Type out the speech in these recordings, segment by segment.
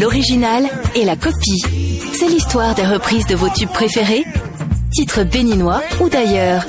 l'original et la copie. C'est l'histoire des reprises de vos tubes préférés, titres béninois ou d'ailleurs.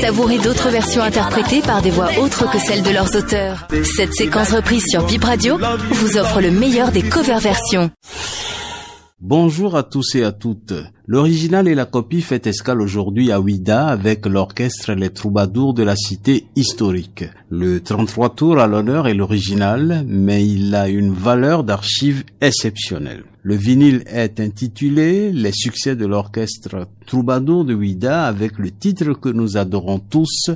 Savourez d'autres versions interprétées par des voix autres que celles de leurs auteurs. Cette séquence reprise sur Bip Radio vous offre le meilleur des cover versions. Bonjour à tous et à toutes. L'original et la copie fait escale aujourd'hui à Ouida avec l'orchestre Les Troubadours de la cité historique. Le 33 tours à l'honneur est l'original, mais il a une valeur d'archive exceptionnelle. Le vinyle est intitulé Les succès de l'orchestre Troubadour de Ouida avec le titre que nous adorons tous,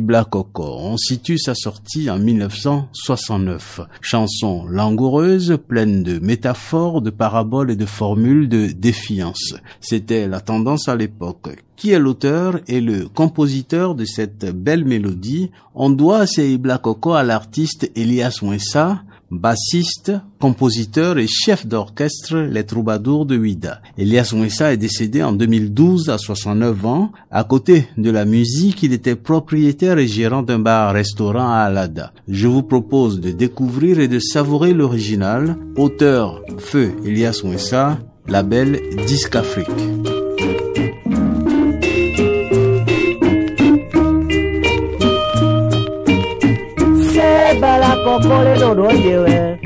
Black Coco. On situe sa sortie en 1969. Chanson langoureuse, pleine de métaphores, de paraboles et de formules de défiance. C'était la tendance à l'époque. Qui est l'auteur et le compositeur de cette belle mélodie? On doit Black Coco à l'artiste Elias Wensa, bassiste, compositeur et chef d'orchestre Les Troubadours de Ouida. Elias Mwessa est décédé en 2012 à 69 ans. À côté de la musique, il était propriétaire et gérant d'un bar-restaurant à Alada. Je vous propose de découvrir et de savourer l'original. Auteur Feu Elias Mwessa, label Disque Afrique. bala kokole dodo yewe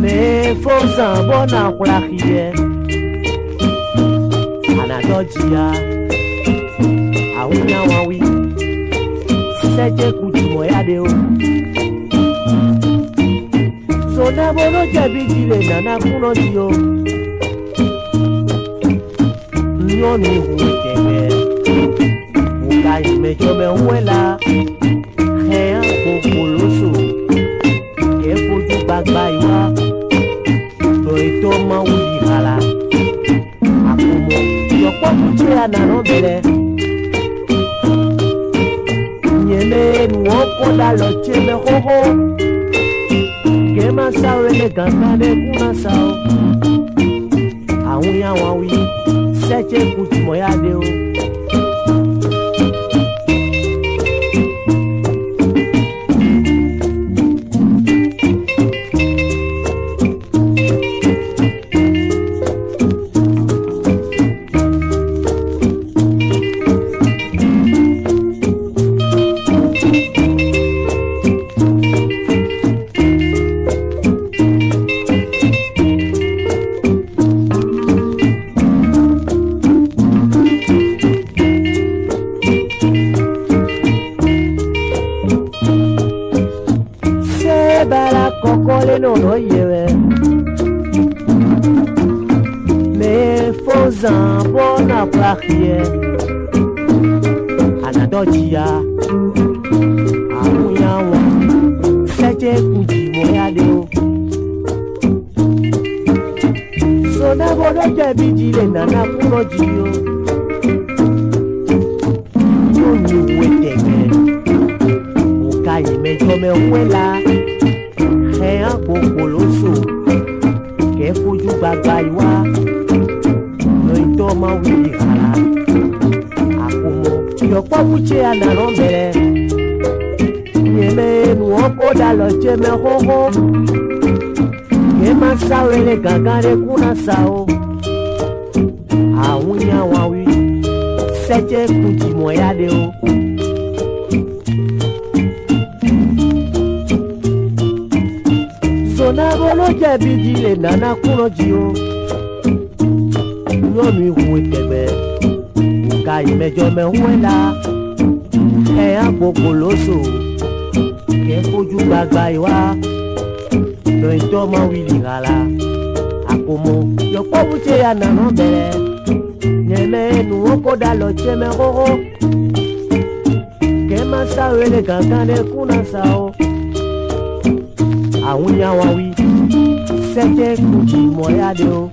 me Nabolo ló jile jìlẹ̀ nana kúrọ̀ ni o nyɔnu ʋu tɛgbɛ wòka ìmẹjọmẹ wẹ la hẹ́n kòkòlóso kẹfojú gbagba ìwà. Lọ́ọ̀tọ́ máa wù yí hàlà àkómọ yọkpọ́kù tí a nànà bẹ̀rẹ̀. Nyẹlẹ nuwọ́ kọ́ da lọ tẹ́ mẹ xɔxɔ ma sao ele canta de kuna sao. Awun ya wan wi, seche kuti moya de o. Rosan bona prakie anadojia amunyawa sẹjẹ kùjì mọyàdéo sọdábọdọ jẹbi jire nana kúrọ jìyó yóò ní wo tẹgẹ òkà ìmẹjọ mẹwẹlá ẹ àpò kòlóso kẹ fojú gbagba ìwá ọmọ wuli kala akumọ yọkpọwutse ananọ mẹrẹ nyeme nuwọ kọda lọ jẹmẹ xɔxɔ yema sawo ele gaga ɖe kuna sawo awunyawawi sẹdze kudzimɔ ya ɖewo. zona bolo jẹbi di le nana kunɔ dzi o yo mi hu tegbe ka imejo me huela e a popoloso ke fojú gbagba iwa to ito mo wili gala akomo yo po bute ya na no bere nyeme nu oko da lo cheme hoho ke ma sa wele kankan de kuna sa o. Àwọn yàn wá wí. Sẹ́jẹ́ kùtù mọ́ yá de o.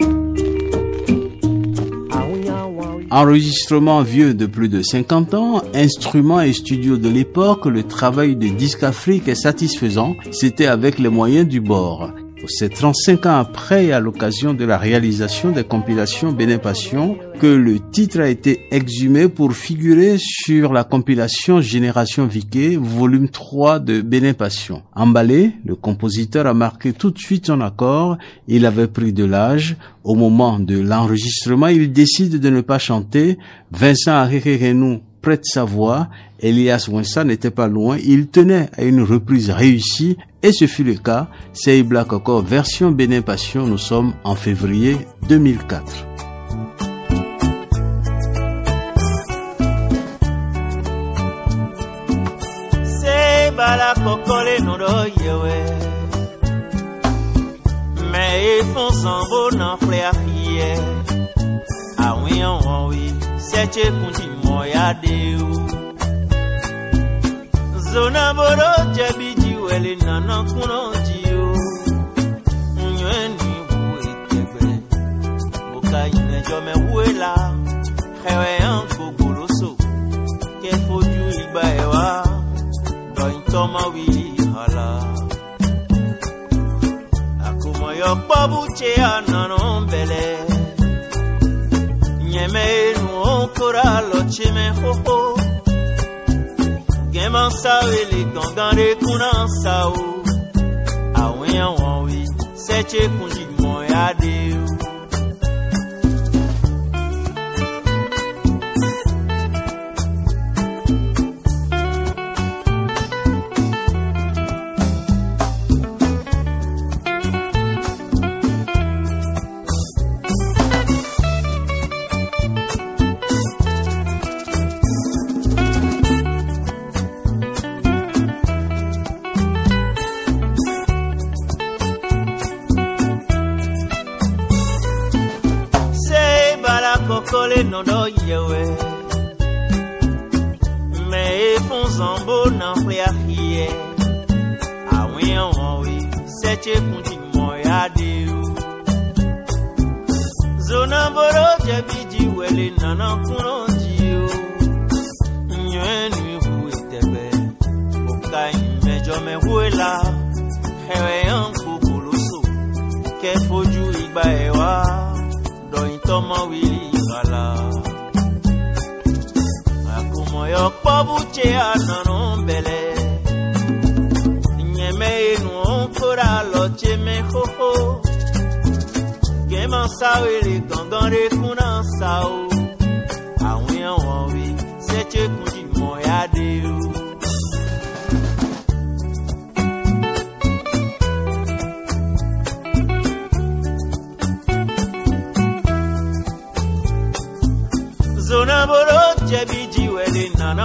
Enregistrement vieux de plus de 50 ans, instruments et studios de l'époque, le travail de Disque Afrique est satisfaisant, c'était avec les moyens du bord. C'est 35 ans après à l'occasion de la réalisation des compilations Bénin Passion que le titre a été exhumé pour figurer sur la compilation Génération Viquet, volume 3 de Bénin Passion. Emballé, le compositeur a marqué tout de suite son accord. Il avait pris de l'âge. Au moment de l'enregistrement, il décide de ne pas chanter. Vincent Arérénou prête sa voix. Elias Winsa n'était pas loin. Il tenait à une reprise réussie et ce fut le cas. C'est Black encore version Bénin. Nous sommes en février 2004. bala kokole nodo yewe Me chechekundi moya deu zona boro jabiji weli nana kuno jiyo nyweni buitekwe buka ine la, wela xewe yanko goloso ke foju igba ewa dɔyintɔma wi hala akomɔyɔ kpɔbu tse anɔnɔ. hoho gẹ́mọ̀ sáwé lè gangan lè kúnná sáwó àwọn èèyàn wọ̀nyí sẹ́chẹ́kùn jìmọ̀ yá dé. kokole nondo yewe me efunzambo na mpliahie awin wonwe seche kunti moya deu zona boro jebi ji wele nana kuno jiu nyenu ku itebe okai mejo me huela hewe yon kukulusu ke foju igba ewa doyin tomo wili kpɔbu tsea nɔnɔ bɛlɛ nyɛmɛ enu ŋkora lɔtseme xoxo gɛmɔ sawo ele gɔngɔn ɖe kuna sawo.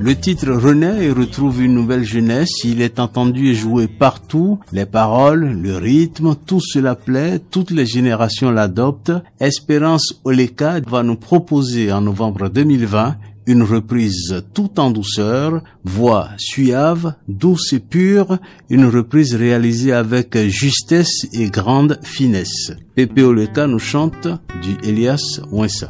Le titre renaît et retrouve une nouvelle jeunesse. Il est entendu et joué partout. Les paroles, le rythme, tout cela plaît. Toutes les générations l'adoptent. Espérance Oleka va nous proposer en novembre 2020 une reprise tout en douceur, voix suave, douce et pure, une reprise réalisée avec justesse et grande finesse. Pepe Oleka nous chante du Elias Wensa.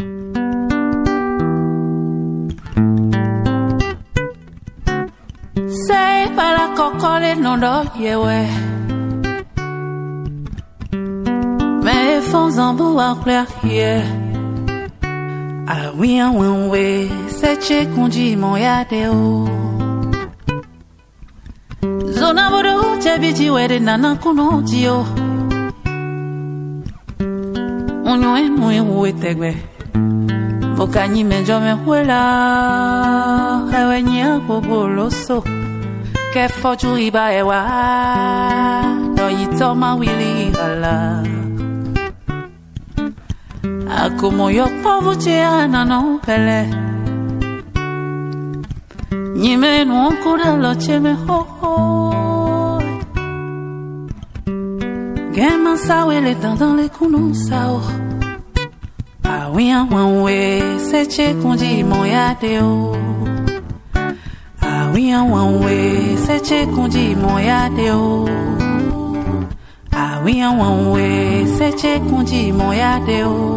Awi an wen we seche kundi mon ya deo. Zona bodo chabiji wede nana kuno tio Unywe mwe uwe tegwe Bokanyi menjo me huela. Ewe nya kogoloso Ke wili hala ako moyoko no nopele nyime cheme tyemehoho gema sawele tandan lekunu sao awia wanwe seche kundi moyadeo awia wanwe seche kundi moyadeo Ah, we on one way, se che kunji moya deo.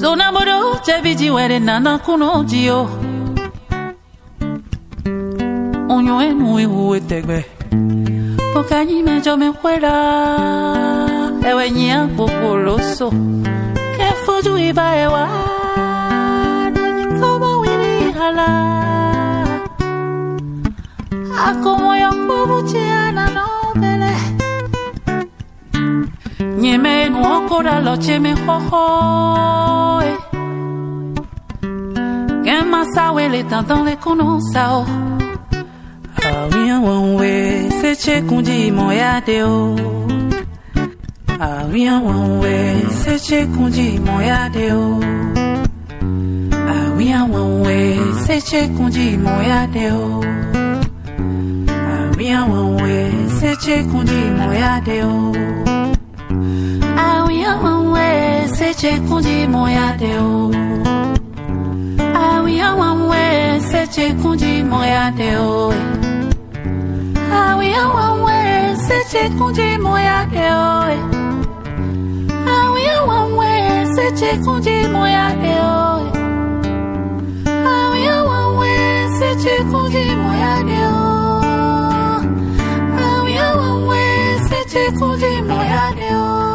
Zona bodo, che biji were nana kuno jio. Onyo enu iwu etegbe. Pokanyi mejo me fuera. Ewe nyi akpokoloso. Ke foju iba ewa. cora lo cheme é ho Gen masa wele tantan tá le konon sa o Awin é wanwe se che kundi mon ya de o Awin wanwe se che kundi mon ya de o Awin wanwe se che kundi mon ya de o Awin wanwe se che kundi mon ya de o seche kondimo ya deo. Awi awanwe seche kondimo ya deo. Awi awanwe seche kondimo ya deo. Awi awanwe seche kondimo ya deo. Awi awanwe seche kondimo ya deo. Awi awanwe seche kondimo ya deo.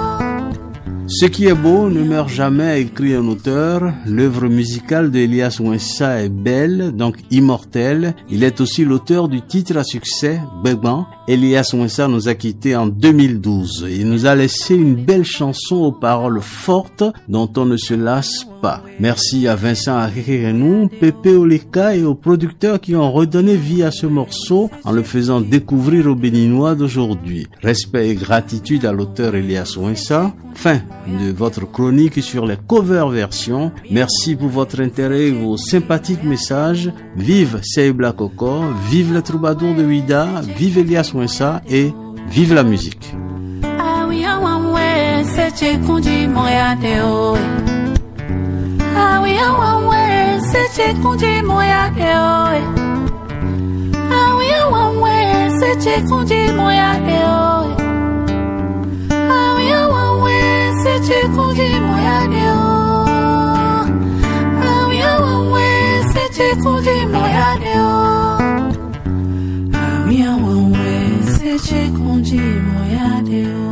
Ce qui est beau ne meurt jamais, écrit un auteur. L'œuvre musicale d'Elias Wensa est belle, donc immortelle. Il est aussi l'auteur du titre à succès, Begban. Elias Wensa nous a quittés en 2012. Il nous a laissé une belle chanson aux paroles fortes dont on ne se lasse pas. Merci à Vincent Arerenou, Pepe Oleka et aux producteurs qui ont redonné vie à ce morceau en le faisant découvrir aux Béninois d'aujourd'hui. Respect et gratitude à l'auteur Elias Wensa. Fin de votre chronique sur les cover versions. Merci pour votre intérêt et vos sympathiques messages. Vive Seibla Koko, vive le troubadour de Ouida, vive Elias Wensa et vive la musique. Chikungji moya deo, amia se chikungji moya deo, amia wonwe se chikungji moya deo.